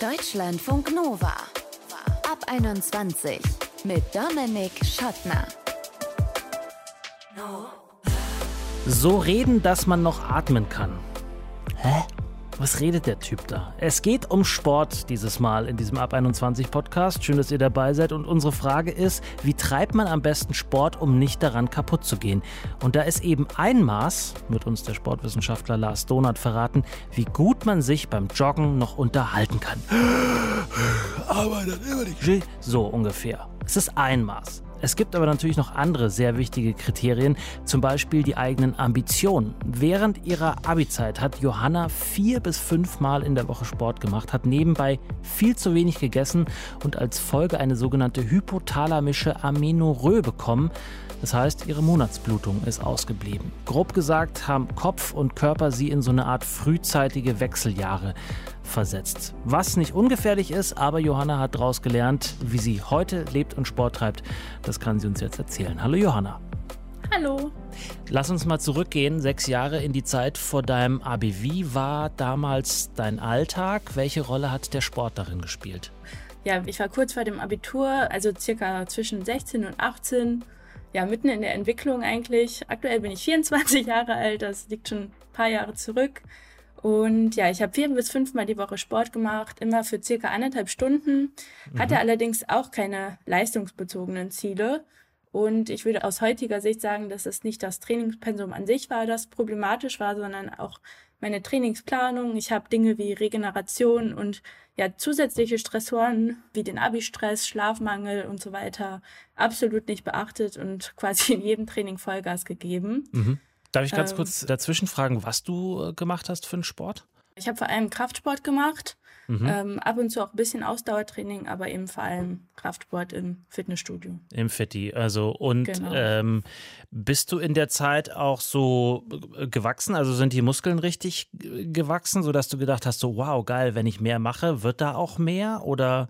Deutschlandfunk Nova. Ab 21 mit Dominik Schottner. So reden, dass man noch atmen kann. Hä? Was redet der Typ da? Es geht um Sport dieses Mal in diesem Ab 21 Podcast. Schön, dass ihr dabei seid. Und unsere Frage ist, wie treibt man am besten Sport, um nicht daran kaputt zu gehen? Und da ist eben ein Maß, wird uns der Sportwissenschaftler Lars Donat verraten, wie gut man sich beim Joggen noch unterhalten kann. Aber dann immer nicht. So ungefähr. Es ist ein Maß. Es gibt aber natürlich noch andere sehr wichtige Kriterien, zum Beispiel die eigenen Ambitionen. Während ihrer Abi-Zeit hat Johanna vier bis fünf Mal in der Woche Sport gemacht, hat nebenbei viel zu wenig gegessen und als Folge eine sogenannte hypothalamische Amenorrhoe bekommen. Das heißt, ihre Monatsblutung ist ausgeblieben. Grob gesagt haben Kopf und Körper sie in so eine Art frühzeitige Wechseljahre versetzt. Was nicht ungefährlich ist, aber Johanna hat daraus gelernt, wie sie heute lebt und Sport treibt. Das kann sie uns jetzt erzählen. Hallo Johanna. Hallo. Lass uns mal zurückgehen, sechs Jahre in die Zeit vor deinem Abi. Wie war damals dein Alltag? Welche Rolle hat der Sport darin gespielt? Ja, ich war kurz vor dem Abitur, also circa zwischen 16 und 18. Ja, mitten in der Entwicklung eigentlich. Aktuell bin ich 24 Jahre alt, das liegt schon ein paar Jahre zurück. Und ja, ich habe vier bis fünfmal die Woche Sport gemacht, immer für circa eineinhalb Stunden, hatte mhm. allerdings auch keine leistungsbezogenen Ziele. Und ich würde aus heutiger Sicht sagen, dass es nicht das Trainingspensum an sich war, das problematisch war, sondern auch meine Trainingsplanung. Ich habe Dinge wie Regeneration und ja zusätzliche Stressoren wie den Abi-Stress, Schlafmangel und so weiter absolut nicht beachtet und quasi in jedem Training Vollgas gegeben. Mhm. Darf ich ganz ähm, kurz dazwischen fragen, was du äh, gemacht hast für einen Sport? Ich habe vor allem Kraftsport gemacht, mhm. ähm, ab und zu auch ein bisschen Ausdauertraining, aber eben vor allem Kraftsport im Fitnessstudio. Im Fitti, also und genau. ähm, bist du in der Zeit auch so äh, gewachsen? Also sind die Muskeln richtig gewachsen, sodass du gedacht hast, so wow, geil, wenn ich mehr mache, wird da auch mehr? Oder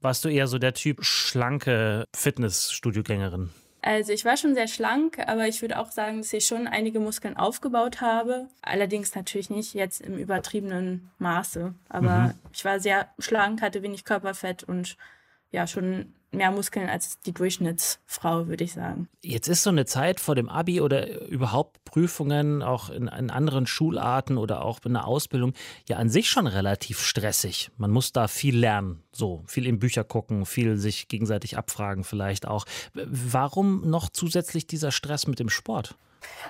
warst du eher so der Typ schlanke Fitnessstudiogängerin? Also ich war schon sehr schlank, aber ich würde auch sagen, dass ich schon einige Muskeln aufgebaut habe. Allerdings natürlich nicht jetzt im übertriebenen Maße. Aber mhm. ich war sehr schlank, hatte wenig Körperfett und ja, schon mehr Muskeln als die Durchschnittsfrau, würde ich sagen. Jetzt ist so eine Zeit vor dem Abi oder überhaupt Prüfungen, auch in, in, anderen Schularten oder auch in der Ausbildung, ja an sich schon relativ stressig. Man muss da viel lernen, so viel in Bücher gucken, viel sich gegenseitig abfragen vielleicht auch. Warum noch zusätzlich dieser Stress mit dem Sport?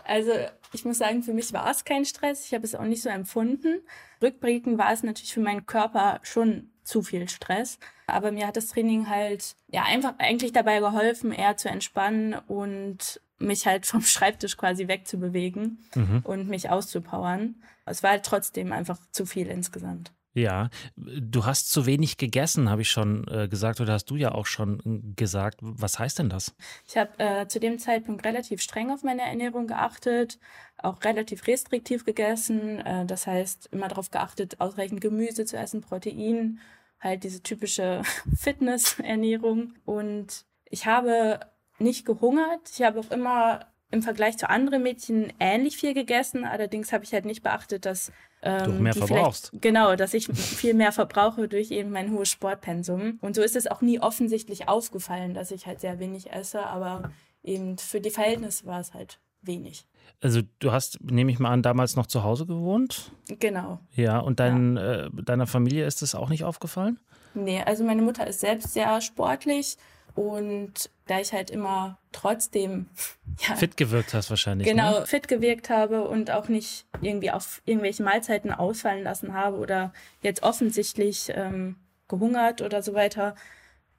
Also ich muss sagen, für mich war es kein Stress. Ich habe es auch nicht so empfunden. Rückblickend war es natürlich für meinen Körper schon zu viel Stress. Aber mir hat das Training halt ja einfach eigentlich dabei geholfen, eher zu entspannen und mich halt vom Schreibtisch quasi wegzubewegen mhm. und mich auszupowern. Es war halt trotzdem einfach zu viel insgesamt. Ja, du hast zu wenig gegessen, habe ich schon äh, gesagt, oder hast du ja auch schon gesagt. Was heißt denn das? Ich habe äh, zu dem Zeitpunkt relativ streng auf meine Ernährung geachtet, auch relativ restriktiv gegessen. Äh, das heißt, immer darauf geachtet, ausreichend Gemüse zu essen, Protein, halt diese typische Fitnessernährung. Und ich habe nicht gehungert. Ich habe auch immer im Vergleich zu anderen Mädchen ähnlich viel gegessen. Allerdings habe ich halt nicht beachtet, dass ähm, du mehr verbrauchst. Genau, dass ich viel mehr verbrauche durch eben mein hohes Sportpensum. Und so ist es auch nie offensichtlich aufgefallen, dass ich halt sehr wenig esse, aber eben für die Verhältnisse war es halt wenig. Also du hast, nehme ich mal an, damals noch zu Hause gewohnt? Genau. Ja, und dein, ja. Äh, deiner Familie ist das auch nicht aufgefallen? Nee, also meine Mutter ist selbst sehr sportlich und da ich halt immer trotzdem ja, fit gewirkt hast wahrscheinlich. Genau, ne? fit gewirkt habe und auch nicht irgendwie auf irgendwelche Mahlzeiten ausfallen lassen habe oder jetzt offensichtlich ähm, gehungert oder so weiter,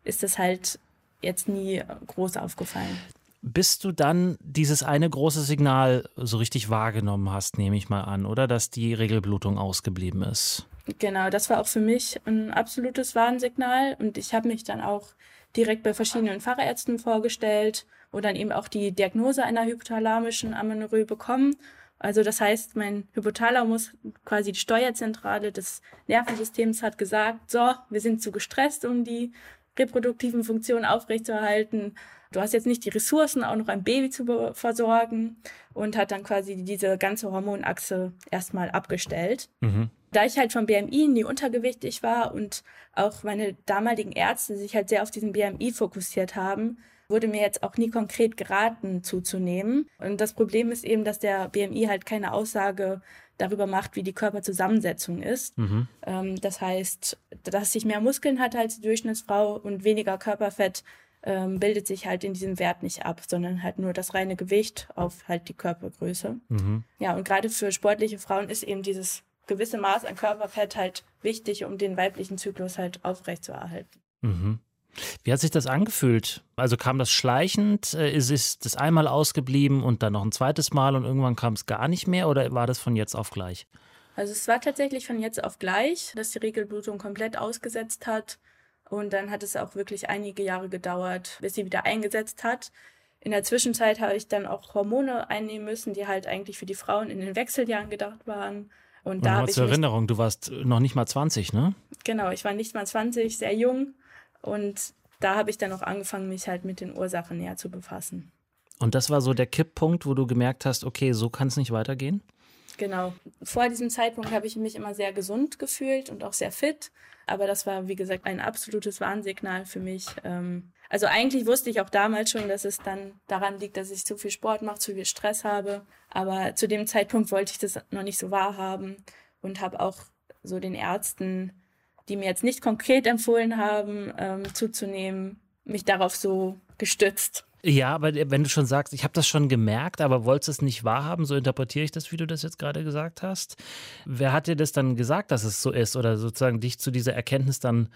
ist das halt jetzt nie groß aufgefallen. Bis du dann dieses eine große Signal so richtig wahrgenommen hast, nehme ich mal an, oder? Dass die Regelblutung ausgeblieben ist. Genau, das war auch für mich ein absolutes Warnsignal und ich habe mich dann auch direkt bei verschiedenen Fachärzten vorgestellt und dann eben auch die Diagnose einer hypothalamischen Amenorrhoe bekommen. Also das heißt, mein Hypothalamus, quasi die Steuerzentrale des Nervensystems, hat gesagt, so, wir sind zu gestresst, um die reproduktiven Funktionen aufrechtzuerhalten. Du hast jetzt nicht die Ressourcen, auch noch ein Baby zu versorgen und hat dann quasi diese ganze Hormonachse erstmal abgestellt. Mhm. Da ich halt vom BMI nie untergewichtig war und auch meine damaligen Ärzte sich halt sehr auf diesen BMI fokussiert haben, wurde mir jetzt auch nie konkret geraten zuzunehmen. Und das Problem ist eben, dass der BMI halt keine Aussage darüber macht, wie die Körperzusammensetzung ist. Mhm. Ähm, das heißt, dass ich mehr Muskeln hatte als die Durchschnittsfrau und weniger Körperfett ähm, bildet sich halt in diesem Wert nicht ab, sondern halt nur das reine Gewicht auf halt die Körpergröße. Mhm. Ja, und gerade für sportliche Frauen ist eben dieses gewisse Maß an Körperfett halt wichtig, um den weiblichen Zyklus halt aufrechtzuerhalten. Mhm. Wie hat sich das angefühlt? Also kam das schleichend? Äh, ist es das einmal ausgeblieben und dann noch ein zweites Mal und irgendwann kam es gar nicht mehr oder war das von jetzt auf gleich? Also es war tatsächlich von jetzt auf gleich, dass die Regelblutung komplett ausgesetzt hat. Und dann hat es auch wirklich einige Jahre gedauert, bis sie wieder eingesetzt hat. In der Zwischenzeit habe ich dann auch Hormone einnehmen müssen, die halt eigentlich für die Frauen in den Wechseljahren gedacht waren. Und, und da habe ich zur Erinnerung, du warst noch nicht mal 20, ne? Genau, ich war nicht mal 20, sehr jung und da habe ich dann auch angefangen, mich halt mit den Ursachen näher zu befassen. Und das war so der Kipppunkt, wo du gemerkt hast, okay, so kann es nicht weitergehen? Genau. Vor diesem Zeitpunkt habe ich mich immer sehr gesund gefühlt und auch sehr fit. Aber das war, wie gesagt, ein absolutes Warnsignal für mich. Ähm, also eigentlich wusste ich auch damals schon, dass es dann daran liegt, dass ich zu viel Sport mache, zu viel Stress habe. Aber zu dem Zeitpunkt wollte ich das noch nicht so wahrhaben und habe auch so den Ärzten die mir jetzt nicht konkret empfohlen haben, ähm, zuzunehmen, mich darauf so gestützt. Ja, aber wenn du schon sagst, ich habe das schon gemerkt, aber wolltest es nicht wahrhaben, so interpretiere ich das, wie du das jetzt gerade gesagt hast. Wer hat dir das dann gesagt, dass es so ist oder sozusagen dich zu dieser Erkenntnis dann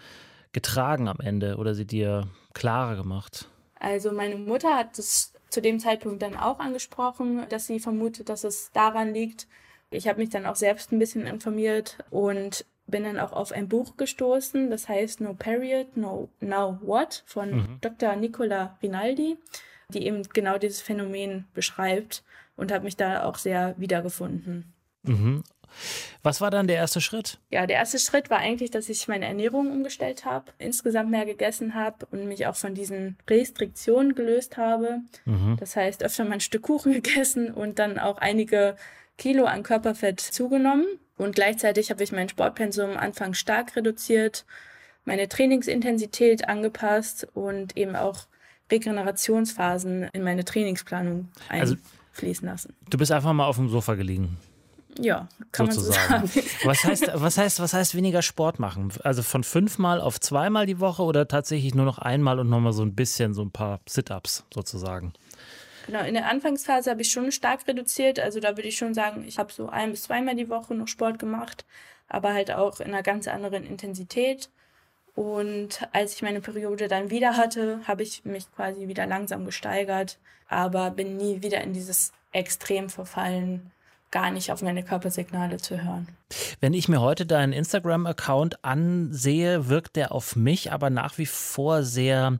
getragen am Ende oder sie dir klarer gemacht? Also meine Mutter hat es zu dem Zeitpunkt dann auch angesprochen, dass sie vermutet, dass es daran liegt. Ich habe mich dann auch selbst ein bisschen informiert und bin dann auch auf ein Buch gestoßen, das heißt No Period, No Now What von mhm. Dr. Nicola Rinaldi, die eben genau dieses Phänomen beschreibt und habe mich da auch sehr wiedergefunden. Mhm. Was war dann der erste Schritt? Ja, der erste Schritt war eigentlich, dass ich meine Ernährung umgestellt habe, insgesamt mehr gegessen habe und mich auch von diesen Restriktionen gelöst habe. Mhm. Das heißt, öfter mal ein Stück Kuchen gegessen und dann auch einige Kilo an Körperfett zugenommen. Und gleichzeitig habe ich mein Sportpensum anfangs stark reduziert, meine Trainingsintensität angepasst und eben auch Regenerationsphasen in meine Trainingsplanung also einfließen lassen. Du bist einfach mal auf dem Sofa gelegen. Ja, kann sozusagen. man so sagen. Was heißt, was heißt, was heißt weniger Sport machen? Also von fünfmal auf zweimal die Woche oder tatsächlich nur noch einmal und nochmal so ein bisschen, so ein paar Sit-ups sozusagen? Genau, in der Anfangsphase habe ich schon stark reduziert. Also da würde ich schon sagen, ich habe so ein bis zweimal die Woche noch Sport gemacht, aber halt auch in einer ganz anderen Intensität. Und als ich meine Periode dann wieder hatte, habe ich mich quasi wieder langsam gesteigert, aber bin nie wieder in dieses Extrem verfallen, gar nicht auf meine Körpersignale zu hören. Wenn ich mir heute deinen Instagram-Account ansehe, wirkt der auf mich aber nach wie vor sehr,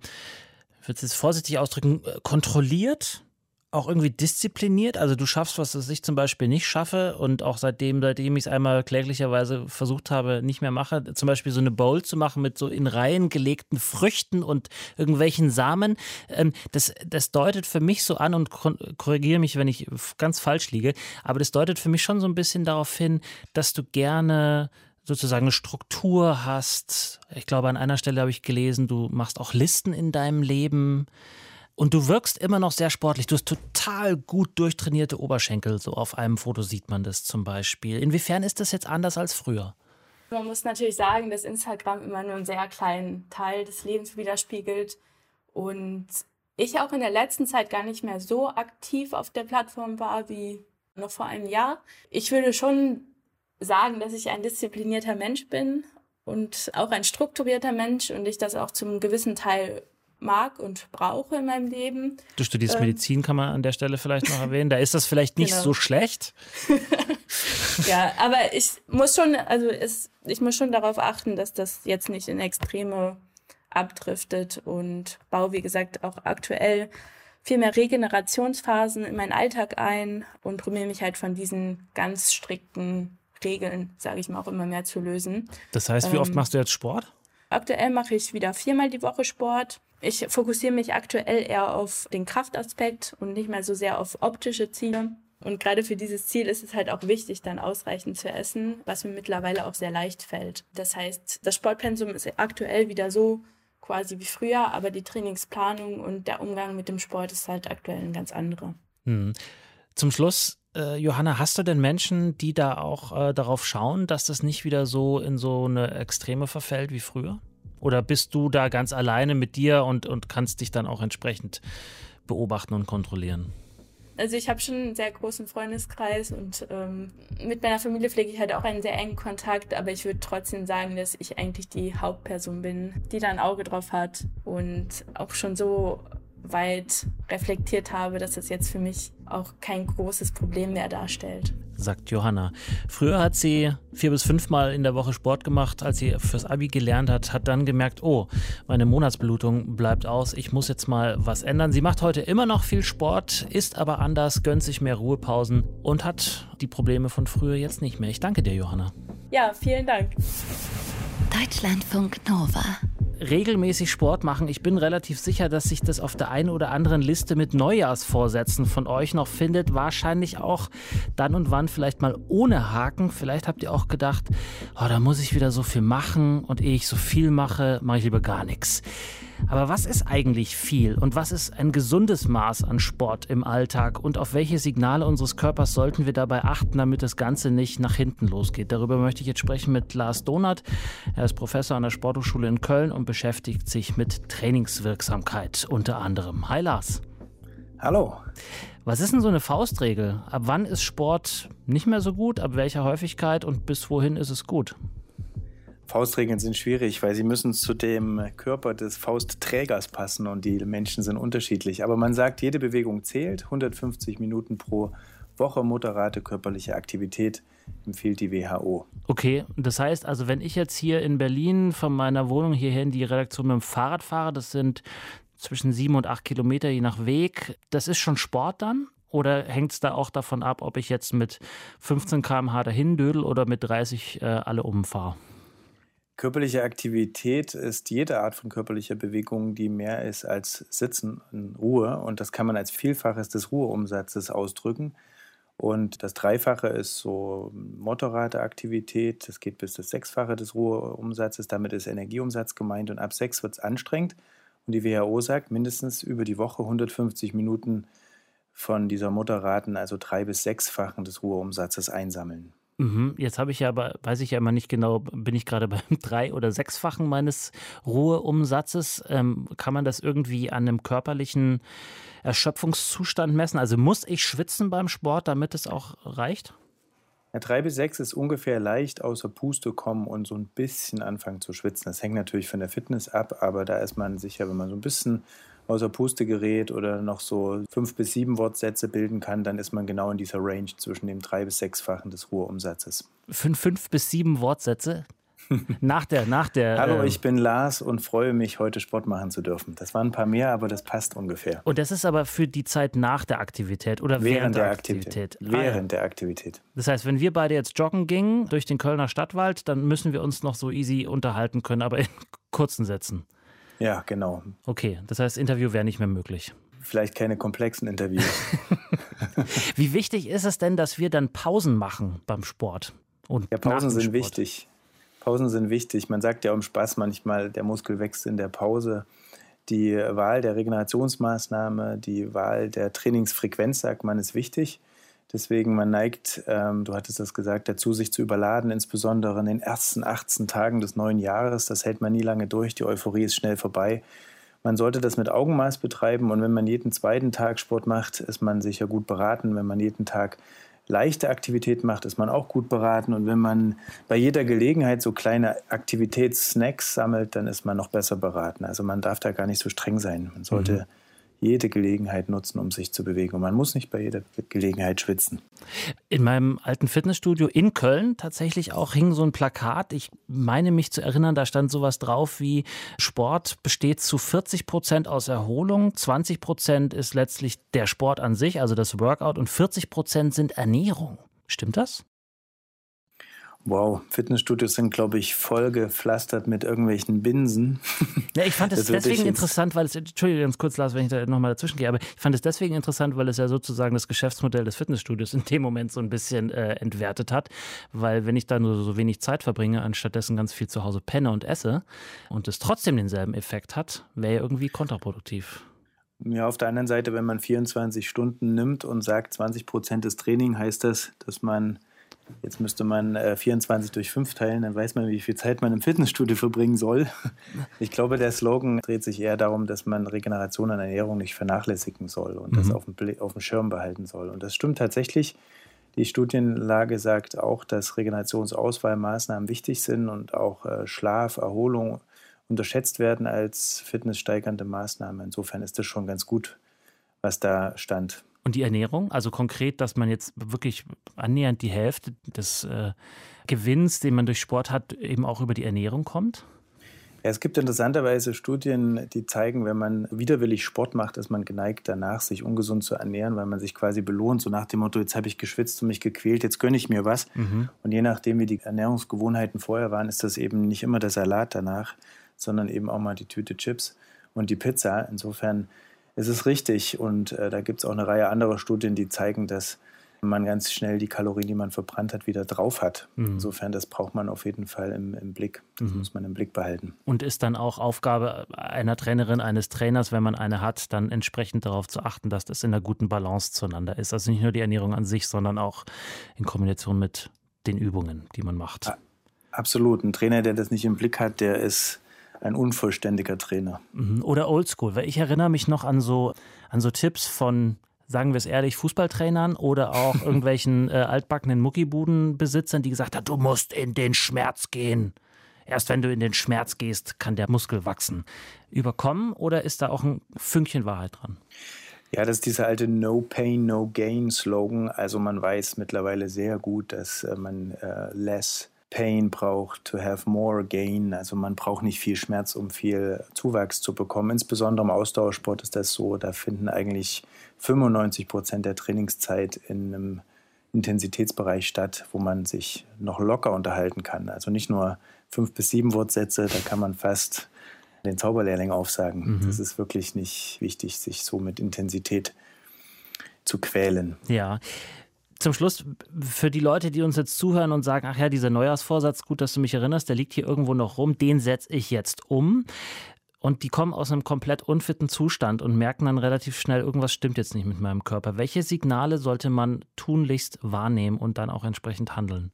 ich würde es jetzt vorsichtig ausdrücken, kontrolliert auch irgendwie diszipliniert? Also du schaffst, was ich zum Beispiel nicht schaffe und auch seitdem, seitdem ich es einmal kläglicherweise versucht habe, nicht mehr mache, zum Beispiel so eine Bowl zu machen mit so in Reihen gelegten Früchten und irgendwelchen Samen. Ähm, das, das deutet für mich so an und korrigiere mich, wenn ich ganz falsch liege, aber das deutet für mich schon so ein bisschen darauf hin, dass du gerne sozusagen eine Struktur hast. Ich glaube, an einer Stelle habe ich gelesen, du machst auch Listen in deinem Leben. Und du wirkst immer noch sehr sportlich. Du hast total gut durchtrainierte Oberschenkel. So auf einem Foto sieht man das zum Beispiel. Inwiefern ist das jetzt anders als früher? Man muss natürlich sagen, dass Instagram immer nur einen sehr kleinen Teil des Lebens widerspiegelt. Und ich auch in der letzten Zeit gar nicht mehr so aktiv auf der Plattform war wie noch vor einem Jahr. Ich würde schon sagen, dass ich ein disziplinierter Mensch bin und auch ein strukturierter Mensch und ich das auch zum gewissen Teil mag und brauche in meinem Leben. Du studierst ähm, Medizin, kann man an der Stelle vielleicht noch erwähnen. Da ist das vielleicht nicht genau. so schlecht. ja, aber ich muss schon, also es, ich muss schon darauf achten, dass das jetzt nicht in Extreme abdriftet und baue, wie gesagt, auch aktuell viel mehr Regenerationsphasen in meinen Alltag ein und probiere mich halt von diesen ganz strikten Regeln, sage ich mal, auch immer mehr zu lösen. Das heißt, wie ähm, oft machst du jetzt Sport? Aktuell mache ich wieder viermal die Woche Sport. Ich fokussiere mich aktuell eher auf den Kraftaspekt und nicht mehr so sehr auf optische Ziele. Und gerade für dieses Ziel ist es halt auch wichtig, dann ausreichend zu essen, was mir mittlerweile auch sehr leicht fällt. Das heißt, das Sportpensum ist aktuell wieder so quasi wie früher, aber die Trainingsplanung und der Umgang mit dem Sport ist halt aktuell ein ganz anderer. Hm. Zum Schluss, äh, Johanna, hast du denn Menschen, die da auch äh, darauf schauen, dass das nicht wieder so in so eine Extreme verfällt wie früher? Oder bist du da ganz alleine mit dir und, und kannst dich dann auch entsprechend beobachten und kontrollieren? Also ich habe schon einen sehr großen Freundeskreis und ähm, mit meiner Familie pflege ich halt auch einen sehr engen Kontakt, aber ich würde trotzdem sagen, dass ich eigentlich die Hauptperson bin, die da ein Auge drauf hat und auch schon so weit reflektiert habe, dass es jetzt für mich auch kein großes Problem mehr darstellt. Sagt Johanna. Früher hat sie vier bis fünfmal in der Woche Sport gemacht, als sie fürs Abi gelernt hat, hat dann gemerkt, oh, meine Monatsblutung bleibt aus, ich muss jetzt mal was ändern. Sie macht heute immer noch viel Sport, ist aber anders, gönnt sich mehr Ruhepausen und hat die Probleme von früher jetzt nicht mehr. Ich danke dir, Johanna. Ja, vielen Dank. Deutschlandfunk Nova regelmäßig Sport machen. Ich bin relativ sicher, dass sich das auf der einen oder anderen Liste mit Neujahrsvorsätzen von euch noch findet. Wahrscheinlich auch dann und wann vielleicht mal ohne Haken. Vielleicht habt ihr auch gedacht, oh, da muss ich wieder so viel machen und ehe ich so viel mache, mache ich lieber gar nichts. Aber was ist eigentlich viel und was ist ein gesundes Maß an Sport im Alltag und auf welche Signale unseres Körpers sollten wir dabei achten, damit das Ganze nicht nach hinten losgeht? Darüber möchte ich jetzt sprechen mit Lars Donath. Er ist Professor an der Sporthochschule in Köln und beschäftigt sich mit Trainingswirksamkeit unter anderem. Hi Lars. Hallo. Was ist denn so eine Faustregel? Ab wann ist Sport nicht mehr so gut? Ab welcher Häufigkeit und bis wohin ist es gut? Faustregeln sind schwierig, weil sie müssen zu dem Körper des Faustträgers passen und die Menschen sind unterschiedlich. Aber man sagt, jede Bewegung zählt. 150 Minuten pro Woche moderate körperliche Aktivität empfiehlt die WHO. Okay, das heißt also, wenn ich jetzt hier in Berlin von meiner Wohnung hierher in die Redaktion mit dem Fahrrad fahre, das sind zwischen sieben und acht Kilometer je nach Weg, das ist schon Sport dann? Oder hängt es da auch davon ab, ob ich jetzt mit 15 km/h dahin dödel oder mit 30 äh, alle umfahre? Körperliche Aktivität ist jede Art von körperlicher Bewegung, die mehr ist als Sitzen in Ruhe. Und das kann man als Vielfaches des Ruheumsatzes ausdrücken. Und das Dreifache ist so moderate Aktivität. Das geht bis das Sechsfache des Ruheumsatzes. Damit ist Energieumsatz gemeint. Und ab sechs wird es anstrengend. Und die WHO sagt, mindestens über die Woche 150 Minuten von dieser moderaten, also drei- bis sechsfachen des Ruheumsatzes einsammeln. Mhm. Jetzt habe ich ja aber, weiß ich ja immer nicht genau, bin ich gerade beim drei- oder sechsfachen meines Ruheumsatzes. Ähm, kann man das irgendwie an einem körperlichen Erschöpfungszustand messen? Also muss ich schwitzen beim Sport, damit es auch reicht? Ja, drei bis sechs ist ungefähr leicht außer Puste kommen und so ein bisschen anfangen zu schwitzen. Das hängt natürlich von der Fitness ab, aber da ist man sicher, wenn man so ein bisschen außer Puste gerät oder noch so fünf bis sieben Wortsätze bilden kann, dann ist man genau in dieser Range zwischen dem drei- bis sechsfachen des Ruheumsatzes. Fünf, fünf bis sieben Wortsätze? nach der, nach der. Hallo, äh, ich bin Lars und freue mich, heute Sport machen zu dürfen. Das waren ein paar mehr, aber das passt ungefähr. Und das ist aber für die Zeit nach der Aktivität oder während, während der, der, Aktivität? Aktivität. Während ah, ja. der Aktivität. Das heißt, wenn wir beide jetzt joggen gingen durch den Kölner Stadtwald, dann müssen wir uns noch so easy unterhalten können, aber in kurzen Sätzen. Ja, genau. Okay, das heißt, Interview wäre nicht mehr möglich. Vielleicht keine komplexen Interviews. Wie wichtig ist es denn, dass wir dann Pausen machen beim Sport? Und ja, Pausen sind Sport? wichtig. Pausen sind wichtig. Man sagt ja um Spaß manchmal, der Muskel wächst in der Pause. Die Wahl der Regenerationsmaßnahme, die Wahl der Trainingsfrequenz, sagt man, ist wichtig. Deswegen, man neigt, ähm, du hattest das gesagt, dazu, sich zu überladen, insbesondere in den ersten 18 Tagen des neuen Jahres. Das hält man nie lange durch, die Euphorie ist schnell vorbei. Man sollte das mit Augenmaß betreiben und wenn man jeden zweiten Tag Sport macht, ist man sicher gut beraten. Wenn man jeden Tag leichte Aktivität macht, ist man auch gut beraten. Und wenn man bei jeder Gelegenheit so kleine Aktivitätssnacks sammelt, dann ist man noch besser beraten. Also man darf da gar nicht so streng sein. Man sollte mhm jede Gelegenheit nutzen, um sich zu bewegen. Und man muss nicht bei jeder Gelegenheit schwitzen. In meinem alten Fitnessstudio in Köln tatsächlich auch hing so ein Plakat. Ich meine mich zu erinnern, da stand sowas drauf wie Sport besteht zu 40 Prozent aus Erholung, 20 Prozent ist letztlich der Sport an sich, also das Workout, und 40 Prozent sind Ernährung. Stimmt das? Wow, Fitnessstudios sind, glaube ich, voll gepflastert mit irgendwelchen Binsen. Ja, ich fand es deswegen interessant, weil es, Entschuldigung, ganz kurz, Lars, wenn ich da nochmal dazwischen gehe, aber ich fand es deswegen interessant, weil es ja sozusagen das Geschäftsmodell des Fitnessstudios in dem Moment so ein bisschen äh, entwertet hat. Weil wenn ich da nur so wenig Zeit verbringe, anstattdessen ganz viel zu Hause penne und esse und es trotzdem denselben Effekt hat, wäre ja irgendwie kontraproduktiv. Ja, auf der anderen Seite, wenn man 24 Stunden nimmt und sagt, 20 Prozent ist Training, heißt das, dass man Jetzt müsste man äh, 24 durch 5 teilen, dann weiß man, wie viel Zeit man im Fitnessstudio verbringen soll. Ich glaube, der Slogan dreht sich eher darum, dass man Regeneration und Ernährung nicht vernachlässigen soll und mhm. das auf dem, auf dem Schirm behalten soll. Und das stimmt tatsächlich. Die Studienlage sagt auch, dass Regenerationsauswahlmaßnahmen wichtig sind und auch äh, Schlaf, Erholung unterschätzt werden als fitnesssteigernde Maßnahme. Insofern ist das schon ganz gut, was da stand. Und die Ernährung, also konkret, dass man jetzt wirklich annähernd die Hälfte des äh, Gewinns, den man durch Sport hat, eben auch über die Ernährung kommt? Ja, es gibt interessanterweise Studien, die zeigen, wenn man widerwillig Sport macht, ist man geneigt danach, sich ungesund zu ernähren, weil man sich quasi belohnt, so nach dem Motto, jetzt habe ich geschwitzt und mich gequält, jetzt gönne ich mir was. Mhm. Und je nachdem, wie die Ernährungsgewohnheiten vorher waren, ist das eben nicht immer der Salat danach, sondern eben auch mal die Tüte Chips und die Pizza. Insofern es ist richtig und äh, da gibt es auch eine Reihe anderer Studien, die zeigen, dass man ganz schnell die Kalorien, die man verbrannt hat, wieder drauf hat. Mhm. Insofern, das braucht man auf jeden Fall im, im Blick. Das mhm. muss man im Blick behalten. Und ist dann auch Aufgabe einer Trainerin, eines Trainers, wenn man eine hat, dann entsprechend darauf zu achten, dass das in einer guten Balance zueinander ist. Also nicht nur die Ernährung an sich, sondern auch in Kombination mit den Übungen, die man macht. Absolut. Ein Trainer, der das nicht im Blick hat, der ist ein unvollständiger Trainer. Mhm. Oder Oldschool, weil ich erinnere mich noch an so, an so Tipps von sagen wir es ehrlich, Fußballtrainern oder auch irgendwelchen äh, altbackenen Muckibudenbesitzern, die gesagt haben, du musst in den Schmerz gehen. Erst wenn du in den Schmerz gehst, kann der Muskel wachsen. Überkommen oder ist da auch ein Fünkchen Wahrheit dran? Ja, das ist dieser alte No Pain, No Gain Slogan. Also man weiß mittlerweile sehr gut, dass äh, man äh, less Pain braucht, to have more gain. Also man braucht nicht viel Schmerz, um viel Zuwachs zu bekommen. Insbesondere im Ausdauersport ist das so. Da finden eigentlich 95 Prozent der Trainingszeit in einem Intensitätsbereich statt, wo man sich noch locker unterhalten kann. Also nicht nur fünf bis sieben Wortsätze, da kann man fast den Zauberlehrling aufsagen. Mhm. Das ist wirklich nicht wichtig, sich so mit Intensität zu quälen. Ja, zum Schluss für die Leute, die uns jetzt zuhören und sagen, ach ja, dieser Neujahrsvorsatz, gut, dass du mich erinnerst, der liegt hier irgendwo noch rum, den setze ich jetzt um. Und die kommen aus einem komplett unfitten Zustand und merken dann relativ schnell, irgendwas stimmt jetzt nicht mit meinem Körper. Welche Signale sollte man tunlichst wahrnehmen und dann auch entsprechend handeln?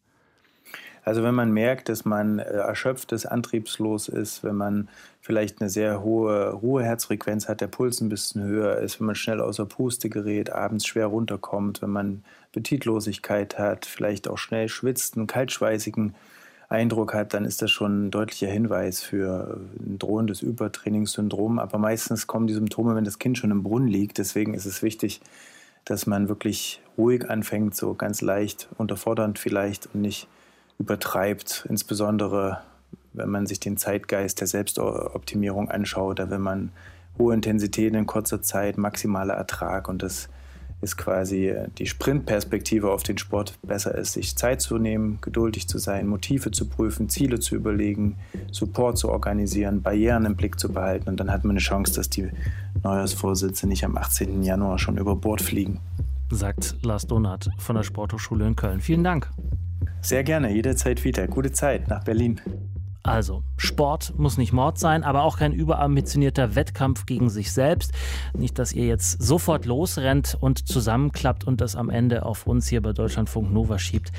Also wenn man merkt, dass man äh, erschöpft ist, antriebslos ist, wenn man vielleicht eine sehr hohe Ruheherzfrequenz hat, der Puls ein bisschen höher ist, wenn man schnell außer Puste gerät, abends schwer runterkommt, wenn man Appetitlosigkeit hat, vielleicht auch schnell schwitzt, einen kaltschweißigen Eindruck hat, dann ist das schon ein deutlicher Hinweis für ein drohendes Übertrainingssyndrom. Aber meistens kommen die Symptome, wenn das Kind schon im Brunnen liegt. Deswegen ist es wichtig, dass man wirklich ruhig anfängt, so ganz leicht, unterfordernd vielleicht und nicht übertreibt, insbesondere wenn man sich den Zeitgeist der Selbstoptimierung anschaut, da will man hohe Intensität in kurzer Zeit, maximaler Ertrag und das ist quasi die Sprintperspektive auf den Sport besser ist, sich Zeit zu nehmen, geduldig zu sein, Motive zu prüfen, Ziele zu überlegen, Support zu organisieren, Barrieren im Blick zu behalten und dann hat man eine Chance, dass die Neujahrsvorsätze nicht am 18. Januar schon über Bord fliegen. Sagt Lars Donat von der Sporthochschule in Köln. Vielen Dank. Sehr gerne, jederzeit wieder. Gute Zeit nach Berlin. Also, Sport muss nicht Mord sein, aber auch kein überambitionierter Wettkampf gegen sich selbst. Nicht, dass ihr jetzt sofort losrennt und zusammenklappt und das am Ende auf uns hier bei Deutschlandfunk Nova schiebt.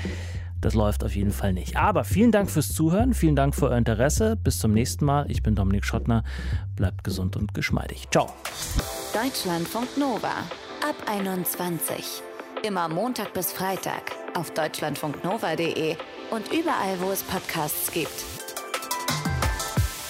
Das läuft auf jeden Fall nicht. Aber vielen Dank fürs Zuhören, vielen Dank für euer Interesse. Bis zum nächsten Mal. Ich bin Dominik Schottner. Bleibt gesund und geschmeidig. Ciao. Deutschlandfunk Nova ab 21. Immer Montag bis Freitag auf deutschlandfunknova.de und überall, wo es Podcasts gibt.